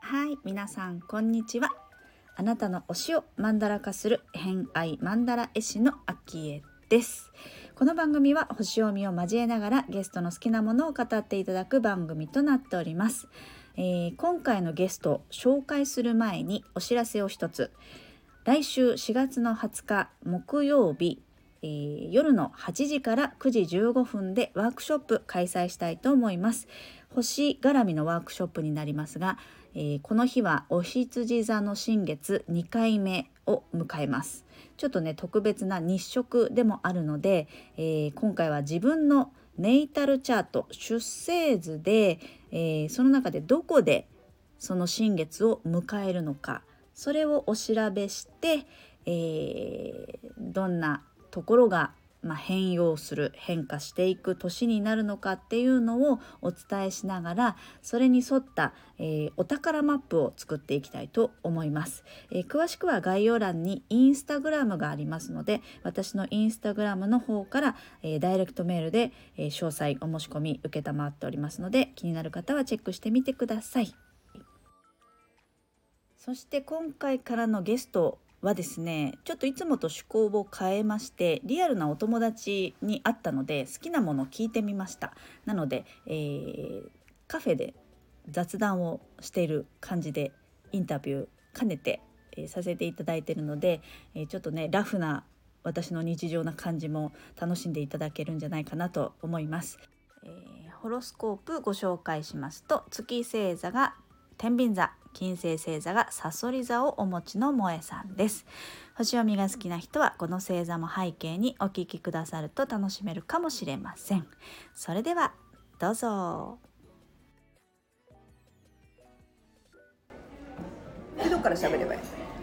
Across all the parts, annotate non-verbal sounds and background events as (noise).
はい皆さんこんにちは。あなたの推しをマンダラ化する偏愛マンダラ絵師のアキエです。この番組は星読みを交えながらゲストの好きなものを語っていただく番組となっております、えー今回のゲストを紹介する前にお知らせを一つ。来週4月の20日木曜日、えー夜の8時から9時15分でワークショップ開催したいと思います。星絡みのワークショップになりますが、えーこの日はお羊座の新月2回目を迎えます。ちょっとね特別な日食でもあるので、えー今回は自分のネイタルチャート出生図で、えその中でどこでその新月を迎えるのかそれをお調べして、えどんなところが、まあ、変容する変化していく年になるのかっていうのをお伝えしながらそれに沿った、えーお宝マップを作っていきたいと思います、えー詳しくは概要欄にインスタグラムがありますので私のインスタグラムの方から、えーダイレクトメールで、え詳細お申し込み受けたまっておりますので気になる方はチェックしてみてください。そして今回からのゲストはですねちょっといつもと趣向を変えましてリアルなお友達に会ったので好きなものを聞いてみました。なので、えーカフェで雑談をしている感じでインタビュー兼ねて、えーさせていただいているので、えーちょっとねラフな私の日常な感じも楽しんでいただけるんじゃないかなと思います、えーホロスコープご紹介しますと月星座が天秤座。金星星座がサソリ座をお持ちの萌えさんです。星読みが好きな人はこの星座も背景にお聞きくださると楽しめるかもしれません。それではどうぞ。でどっから喋ればいい？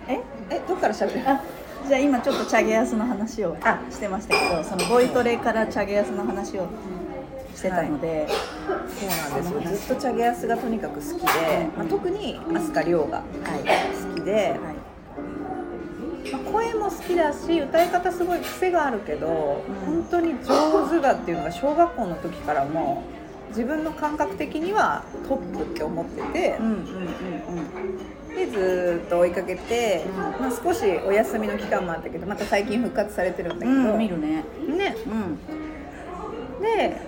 え？えどっから喋ればいいあじゃあ今ちょっとチャゲアスの話をあしてましたけどそのボイトレからチャゲアスの話をしてたので、そうなんです。よずっとチャゲアスがとにかく好きで、まあ、特に飛鳥涼がはい好きで、はい。まあ、声も好きだし歌い方すごい癖があるけど、うん。本当に上手だっていうのが小学校の時からも自分の感覚的にはトップって思っててうんうんうんうん。でずーっと追いかけて、うん。まあ、少しお休みの期間もあったけどまた最近復活されてるんだけど、うん、見るね。ね。うん。で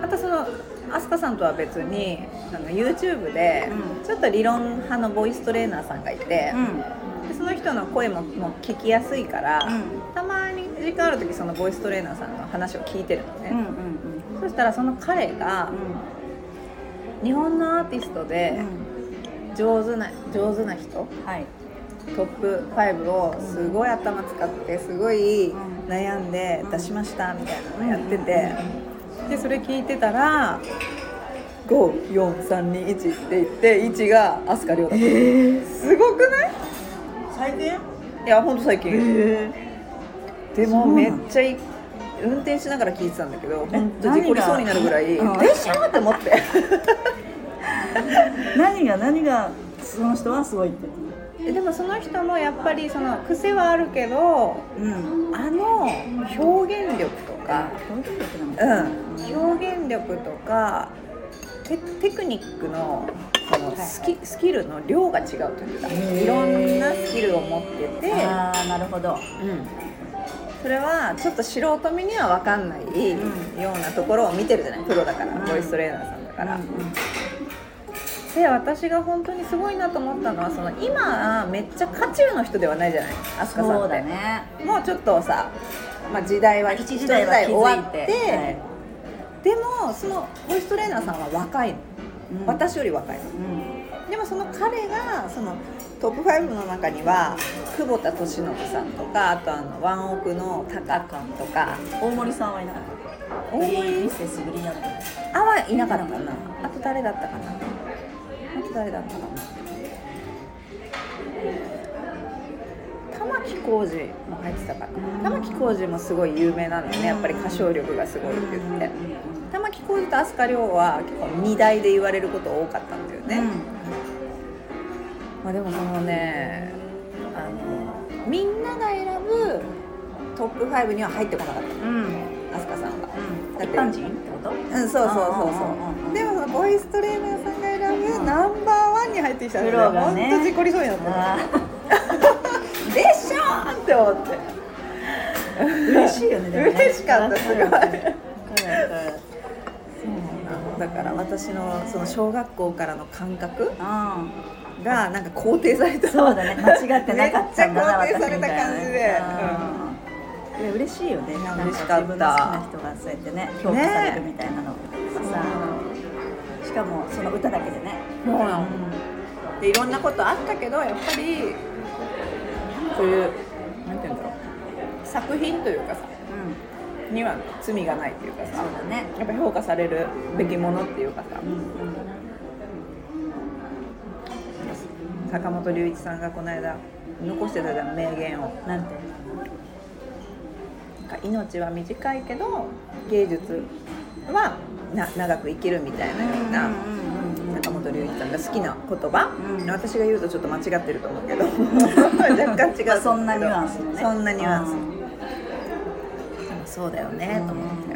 またその飛鳥さんとは別にあの YouTube でうん。ちょっと理論派のボイストレーナーさんがいて、でその人の声ももう聞きやすいから、たまに時間ある時そのボイストレーナーさんの話を聞いてるのね、うんうんうん。そしたらその彼が日本のアーティストうん。で上手な上手な人はい。トップ5をすごい頭使ってすごいうん。悩んでうん。出しましたみたいなのやっててでそれ聞いてたら54321って言って1が飛鳥涼だった、すごくない？最近いやほんと最近、えでもめっちゃい運転しながら聞いてたんだけど本当事故りそうになるぐらいでしょって思って。(laughs) 何が？何が？その人はすごいって。ででもその人もやっぱりその癖はあるけどうん。あの表現力とか表現力なんだ。うん、表現力とかテテクニックのそのスキ,、スキルの量が違うというかいろんなスキルを持ってて、ああなるほど。うん、それはちょっと素人目には分かんないようなところを見てるじゃないプロだから、うん。ボイストレーナーさんだから。うんうん。で私が本当にすごいなと思ったのはその今めっちゃ渦中の人ではないじゃない飛鳥さんって。そうだね。もうちょっとさ、まあ、時代は一時代終わって、はいでもそのボイストレーナーさんは若いの、うん。私より若いの。うん。でもその彼がそのトップ5の中には久保田利伸さんとかあとあのワンオクのタカ君とか大森さんはいなかった大森？ミセスグリーンアあはいなかったかな。あと誰だったかな？あと誰だったかな？玉置浩二も入ってたかな玉置浩二もすごい有名なんだよね。やっぱり歌唱力がすごいって言って。玉置浩二と飛鳥涼は結構二大で言われること多かったんだよね、まあ、でもそのねあのみんなが選ぶトップ5には入ってこなかった。うん。飛鳥さんはうん。一般人ってこと？うんそうそうそうう。んうんうんうそうん。でもそのボイストレーナーさんが選ぶナンバーワンに入ってきたんでプロがね。本当事故りそうになったって思って。ー嬉しいよねでもね。嬉しかったすごい。わかるわかるだから私のその小学校からの感覚うがなんか肯定された。んそうだね。間違ってなかったんだなめっちゃ肯定された感じで。うん。いや嬉しいよね。なんか嬉しかった。自分の好きな人がそうやってね評価されるみたいなのがさ。しかもその歌だけでね。そうなの。でいろんなことあったけどやっぱりそういうなんて言うんだろう作品というかさうんには罪がないっていうかさそうだね。やっぱ評価されるべきものっていうかさ、うん坂本龍一さんがこの間残してたじゃん名言をなんて？なんか命は短いけど芸術はな長く生きるみたいなような坂本龍一さんが好きな言葉、うん。私が言うとちょっと間違ってると思うけど。(laughs) 若干違うそんなニュアンスのね。そんなニュアンス、そうだよねと思って、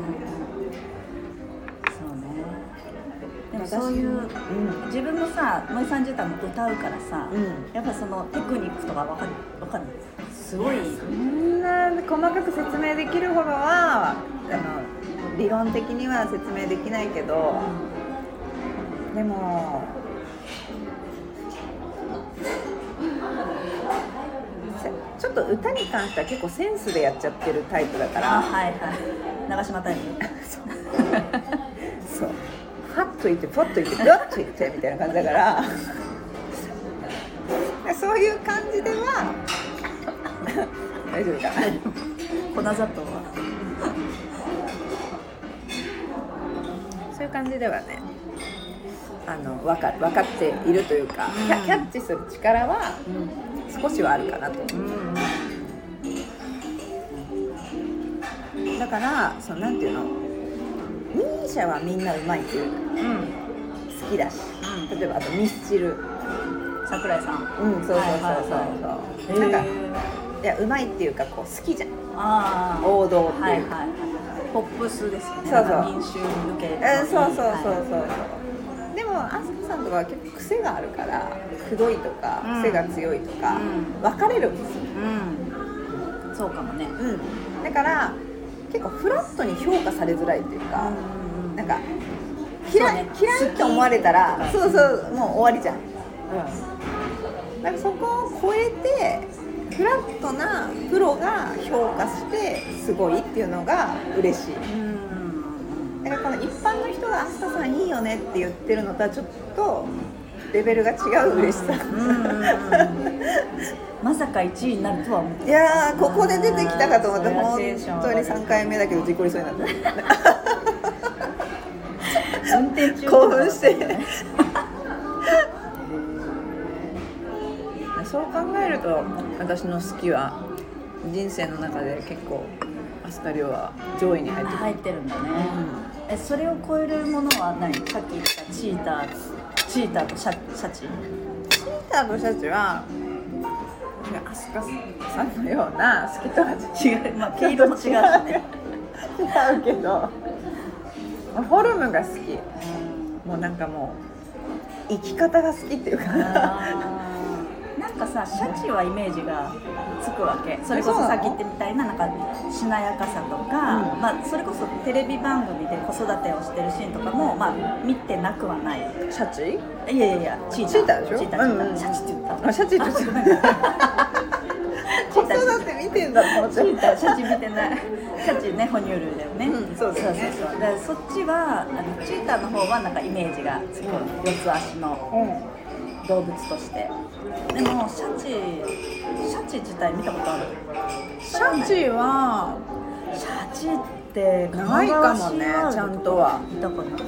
そうね。でもそういううん。自分もさ萌えさん自体も歌うからさ、うん。やっぱそのテクニックとかわかるわかる？すごい。そんな細かく説明できるほどはあの理論的には説明できないけどでもっと歌に関しては結構センスでやっちゃってるタイプだかあらはいはい。長島タイムそう。ファッといってポッといってグッといってみたいな感じだから。そういう感じでは大丈夫か。な粉砂糖は？そういう感じではねあの分か分かっているというか、キャキャッチする力は少しはあるかなと。思うんだからそのなんていうの？ミーシャはみんなうまいっていううん。好きだし。うん。例えばあとミスチル。桜井さん。うんそうそうそうそう。そう、なんかへいやうまいっていうかこう好きじゃん。ああ王道っていう。か、はいはいはい。ポップスですよね。そうそう。民衆向け。のえそうそうそうそうそう、はいでもアスカさんとかは結構癖があるからくどいとかうん。癖が強いとか、うん。分かれるんですよ。うん。そうかもね。うん、だから結構フラットに評価されづらいっていうか、うんなんか嫌い、ね。嫌いって思われたらそうそうもう終わりじゃん、うん、だからそこを超えてフラットなプロが評価してすごいっていうのが嬉しい。うん。だからこの一般の人が「あすかさんいいよね」って言ってるのとはちょっとレベルが違う嬉しさ、うんうんうんまさか1位になるとは思っていやーここで出てきたかと思って本当に3回目だけど事故りそうになった。運転中。興奮してそう考えると私の好きは人生の中で結構飛鳥涼は上位に入ってくる、入ってるんだね、えそれを超えるものは何？さっき言ったチーターチーターとシャシャチ。チーターとシャチは飛鳥さんのような好きとは違う。まあ毛色も違うしね。違うけどフォルムが好き。もうなんかもう生き方が好きっていうかなんかさシャチはイメージがつくわけ。それこそさっき言ってみたいななんかしなやかさとか、うん。まあ、それこそテレビ番組で子育てをしてるシーンとかも、まあ、見てなくはない。シャチ？いやいやいやチーターチーターでしょ？チーターうんうんシャチって言ったあシャチって言っ (laughs) ちゃう子育て見てんだと思ってチーターシャチ見てない。シャチね哺乳類だよね、うんそうそうそうそう。だからそっちはあのチーターの方はなんかイメージがつく、うん四つ足の動物として。でもシャチシャチ自体見たことある？シャチはシャチってないかもねちゃんとは。見たかな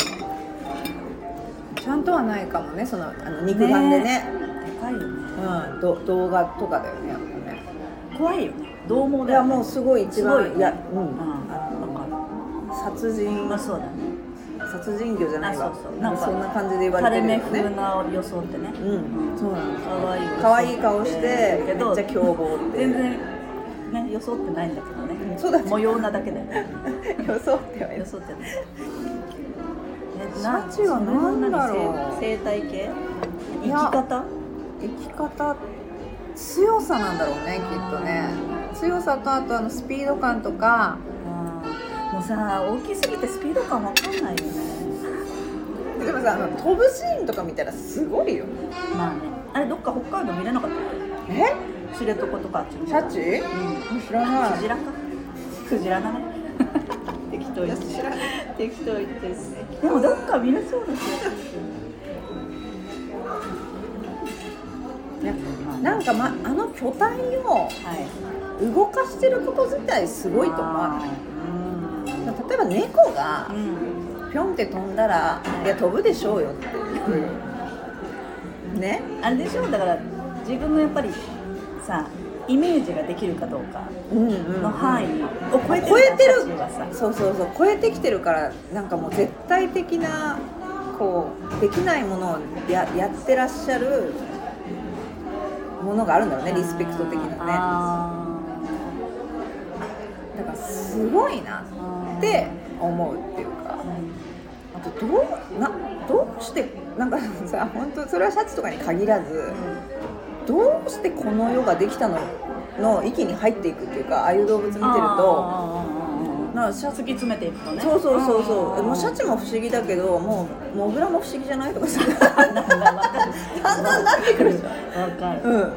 ちゃんとはないかもねそのあの肉眼でね。でかいよね。うんど動画とかだよねやっぱね。怖いよね。獰猛いだよ、ね、やもうすごい一番すごいいやうん、うん。かの殺人るまあそうだね殺人魚じゃないわ。あそうそう。なんかそんな感じで言われ垂れ目てるよね。風な装ってね。うん。そうなの可愛い可愛い顔して。めっちゃ凶暴って全然ね装ってないんだけどね。そうだ模様なだけで。(laughs) 装っては。装ってないシャチは何だろう。生態系？生き方？生き方強さなんだろうねきっとね。強さとあとあのスピード感とか。もうさ大きすぎてスピード感わかんないよねでもさあの飛ぶシーンとか見たらすごいよ。まあね。あれどっか北海道見れなかったっえ？け知床とかあっちのシャチ？うん。知らない。クジラか？クジラだね。(laughs) 適当言って適当言ってでもどっか見れそうですよ。なんか、ま、あの巨体をはい。動かしてること自体すごいと思わない？うん。例えば猫がうんピョンって飛んだらい。や飛ぶでしょうよっていう。ね。あれでしょ？だから自分のやっぱりさイメージができるかどうかうんうんの範囲を超えてる。そうそうそう。超えてきてるからなんかもう絶対的なこうできないものをややってらっしゃるものがあるんだろうねリスペクト的なね。あだからすごいなーって思うっていうかあとどうなどうしてなんかさ本当それはシャツとかに限らずどうしてこの世ができたのの域に入っていくっていうかああいう動物見てるとなシャ突き詰めていくとね。そうそうそうそう。もうシャチチも不思議だけどもうモグラも不思議じゃないとかさ。(laughs) だんだんなってくるじゃん。わかる。うん。わか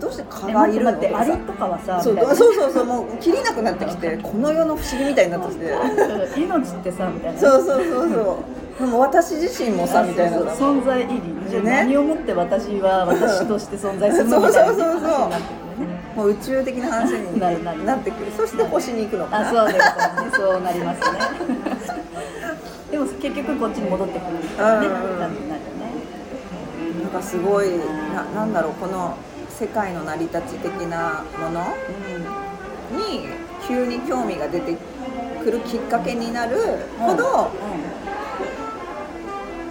どうして蚊るがいるってアリとかはさそうそうそうそうもう切りなくなってきてこの世の不思議みたいになってきて。命ってさみたいな。そうそうそうそう。でも私自身もさみたいなそうそう存在意義。じゃあね何をもって私は私として存在するのそうみたいなそうそうそう話になってくるよねもう宇宙的な話になってくる。そして星に行くのかな。あそうですね。そうなりますね。(laughs) でも結局こっちに戻ってくるみたいなね。うんうんうん。感じになるよね。なんかすごいななんだろうこの世界の成り立ち的なもの？に急に興味が出てくるきっかけになるほど、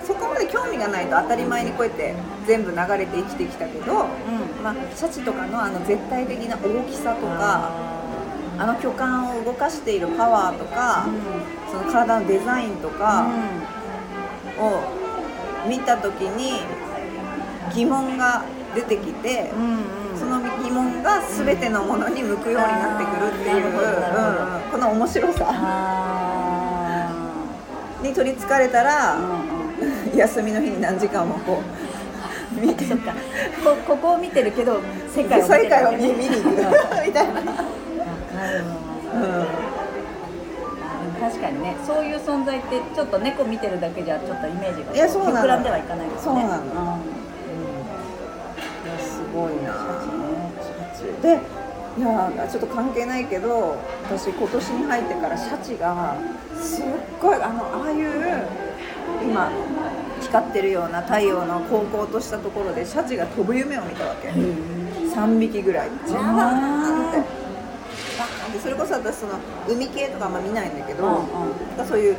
そこまで興味がないと当たり前にこうやって全部流れて生きてきたけど、まあ、シャチとかのあの絶対的な大きさとかあの巨漢を動かしているパワーとか、その体のデザインとかを見た時に疑問が出てきて。うんうん。その疑問が全てのものに向くようになってくるっていう、うんうん。この面白さ。あに取りつかれたーら、うんうん。休みの日に何時間もこう見て。そっか。こここを見てるけど世界を見て世る界を見見に行く。みたいな、確かにねそういう存在ってちょっと猫見てるだけじゃちょっとイメージが膨らんではいかないですね。そうなのごいな。でいやちょっと関係ないけど私今年に入ってからシャチがすっごいあのああいう今光ってるような太陽の高校としたところでシャチが飛ぶ夢を見たわけ。3匹ぐらいジャーンって。バー。ンってそれこそ私その海系とかあんま見ないんだけど、うんうん。そういう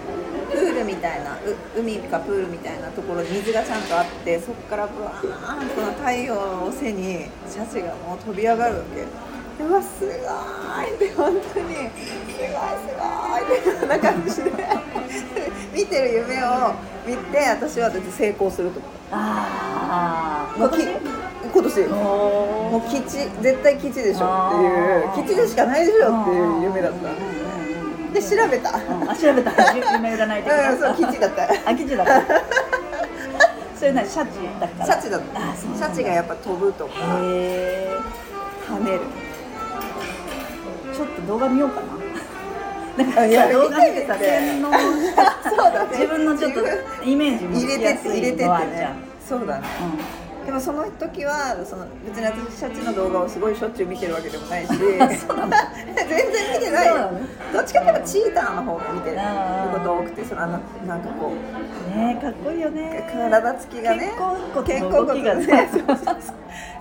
プールみたいなう海かプールみたいなところに水がちゃんとあってそこからブワーンとこの太陽を背にシャチがもう飛び上がるわけ。うわすごいって本当に。すごいすごいってこんな感じで。見てる夢を見て私はだって成功すると思ったああもうき今年。おもう吉絶対吉でしょっていう。吉でしかないでしょっていう夢だったで調べた。うん。あ調べた。(laughs) 夢占い的な。うんそう吉だった。あ吉だった。(laughs) それなにシャチだから。シャチだった。あそうシャチがやっぱ飛ぶとか。へえ跳ねる。ちょっと動画見ようかな。なんかいや動画見てさ洗脳そうだね。自分のちょっとイメージも入れて入れてって。ねそうだねでもその時はその別に私シャチの動画をすごいしょっちゅう見てるわけでもないし (laughs) 全然見てない。よそうなの。どっちかっていうとチーターの方が見てること多くてそのあのなんかこうねえかっこいいよね。体つきがね肩甲骨がね。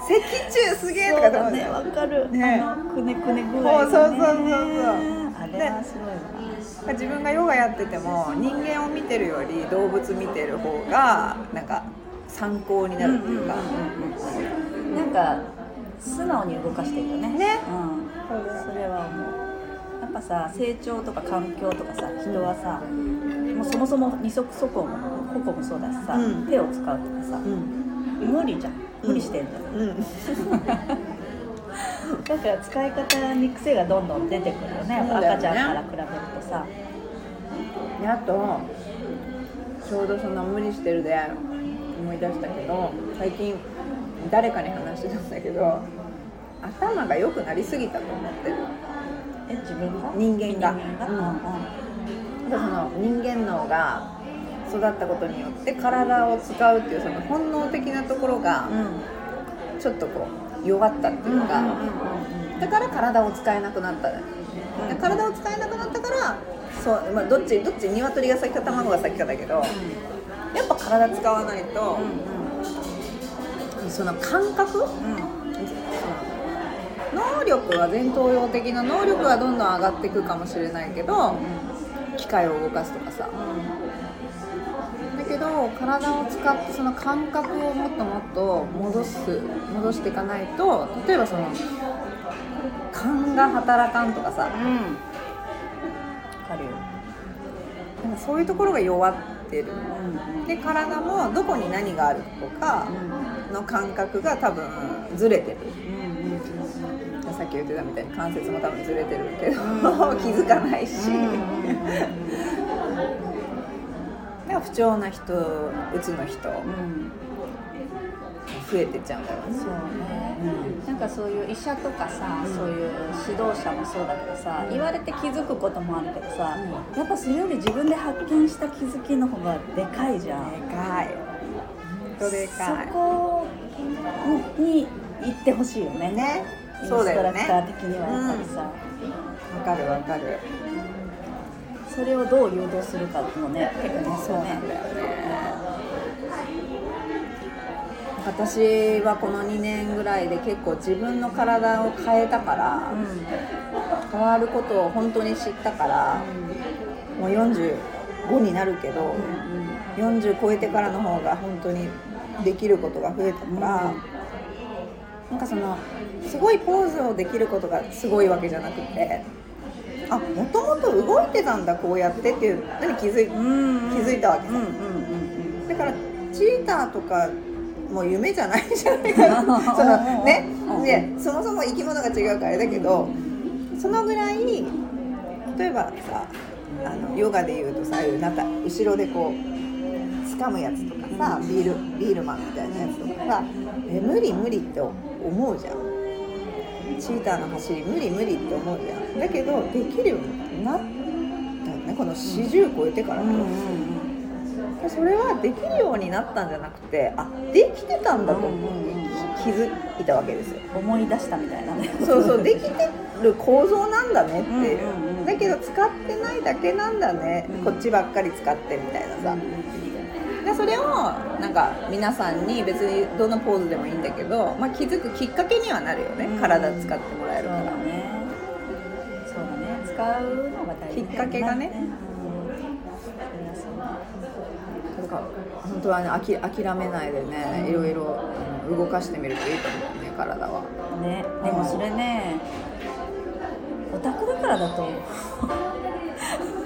脊柱すげえとかだねわかる、ね。くねくね具合がね。そうそうそうそう。あれはすごいわ、自分がヨガやってても人間を見てるより動物見てる方がなんか参考になるっていうか、なんか素直に動かしてるよね。ね。うん、それは思うやっぱさ成長とか環境とかさ人はさもうそもそも二足歩行も歩行もそうだしさ、うん。手を使うとかさうん。無理じゃん。無理してんじゃん、うん (laughs) だから使い方に癖がどんどん出てくるよね。やっぱ赤ちゃんから比べるとさ。であとちょうどその無理してるで思い出したけど最近誰かに話してたんだけど頭が良くなりすぎたと思ってる。え自分が？人間が。その人間脳が育ったことによって体を使うっていうその本能的なところがうん。ちょっとこう弱ったっていうか、だから体を使えなくなった、で体を使えなくなったからそう、まあ、どっちどっち？鶏が先か卵が先かだけどやっぱ体使わないと、その感覚？その能力は前頭葉的な能力はどんどん上がっていくかもしれないけど機械を動かすとかさ。だけど体を使ってその感覚をもっともっと戻す戻していかないと例えばその勘が働かんとかさ。うん。うんわかるよ。なんかそういうところが弱ってる。うんで体もどこに何があるとかの感覚が多分ずれてる。さっき言ってたみたいに関節も多分ずれてるけど、うん (laughs) 気づかないし、(laughs) 不調な人うつの人。うん増えてっちゃうんだよね。そうね、なんかそういう医者とかさ、うん。そういう指導者もそうだけどさ言われて気づくこともあるけどさ、やっぱそれより自分で発見した気づきの方がでかいじゃん。でかい。本当でかい。そこに行ってほしいよね。ね。インそうだよねストラクター的にはやっぱりさ、わかるわかる。それをどう誘導するかっていうのね結構ねそうなんだよね私はこの2年ぐらいで結構自分の体を変えたから、うん変わることを本当に知ったから、もう45になるけど、40超えてからの方が本当にできることが増えたから、なんかそのすごいポーズをできることがすごいわけじゃなくてあもともと動いてたんだこうやってっていうのに気づいうん気づいたわけさ。うんうんうん。だからチーターとかもう夢じゃないじゃないか。なそのねうんでそもそも生き物が違うからあれだけどそのぐらい例えばさあのヨガでいうとさなんか後ろでこう掴むやつとかさビールビールマンみたいなやつとかさえ無理無理って思うじゃん。チーターの走り無理無理って思うじゃん。だけどできるようになったよね。この40超えてから。と、うんうんそれはできるようになったんじゃなくてあできてたんだとうんうんうん気づいたわけですよ。思い出したみたいなね。そうそうできてる構造なんだねって。いう,、うんうんうん。だけど使ってないだけなんだね、うん。こっちばっかり使ってみたいなさ、でそれをなんか皆さんに別にどのポーズでもいいんだけど、まあ、気づくきっかけにはなるよね、うん。体使ってもらえるから、そうだね。そうだね。使うのが大事だよきっかけがね。うんそれはそうだだから本当はねあき諦めないでねいろいろうん動かしてみるといいと思うね体は。ねでもそれねオタクだからだと思う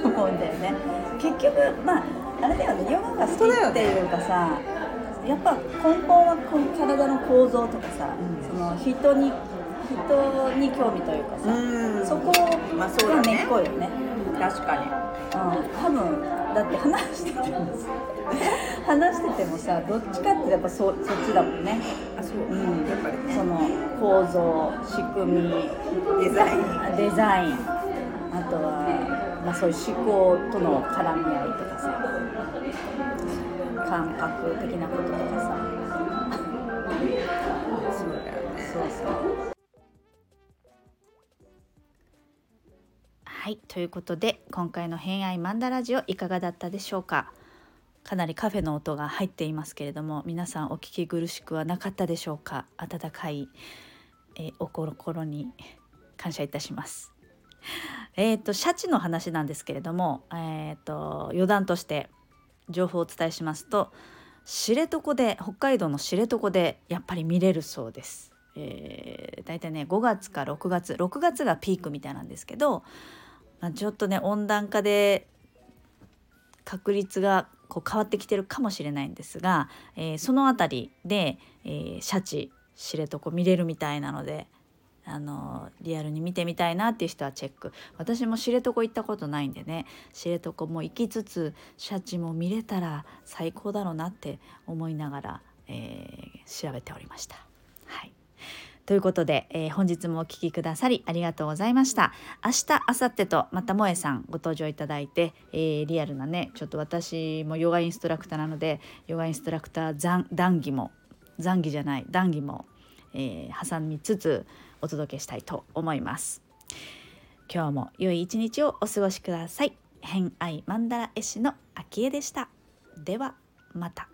思うんだよね。結局まああれだよねヨガが好きっていうかさやっぱ根本はこの体の構造とかさ、うん。その人に人に興味というかさ、うん。そこがね。根っこよね、確かに。うん、多分だって話しててもさ (laughs) 話しててもさどっちかってやっぱそそっちだもんね。あそう、うん。やっぱりね。その構造仕組み。デザイン。デザイン。あとは、まあ、そういう思考との絡み合いとかさ。感覚的なこととかさ。そうだよね。そうそうはいということで今回の「偏愛マンダラジオ」いかがだったでしょうか？かなりカフェの音が入っていますけれども皆さんお聞き苦しくはなかったでしょうか？温かい、えお心に感謝いたします。えー、とシャチの話なんですけれども、えー、と余談として情報をお伝えしますと知床で北海道の知床でやっぱり見れるそうです。えー、大体ね5月か6月6月がピークみたいなんですけどまあ、ちょっとね温暖化で確率がこう変わってきてるかもしれないんですが、えー、その辺りで、えー、シャチ知床見れるみたいなのであのリアルに見てみたいなっていう人はチェック私も知床行ったことないんでね知床も行きつつシャチも見れたら最高だろうなって思いながら、えー、調べておりました。はいということで、えー、本日もお聴きくださりありがとうございました。明日、明後日とまた萌えさんご登場いただいて、えー、リアルなね、ちょっと私もヨガインストラクターなので、ヨガインストラクター談義も、談義じゃない、談義も、えー、挟みつつお届けしたいと思います。今日も良い一日をお過ごしください。偏愛マンダラ絵師の秋江でした。ではまた。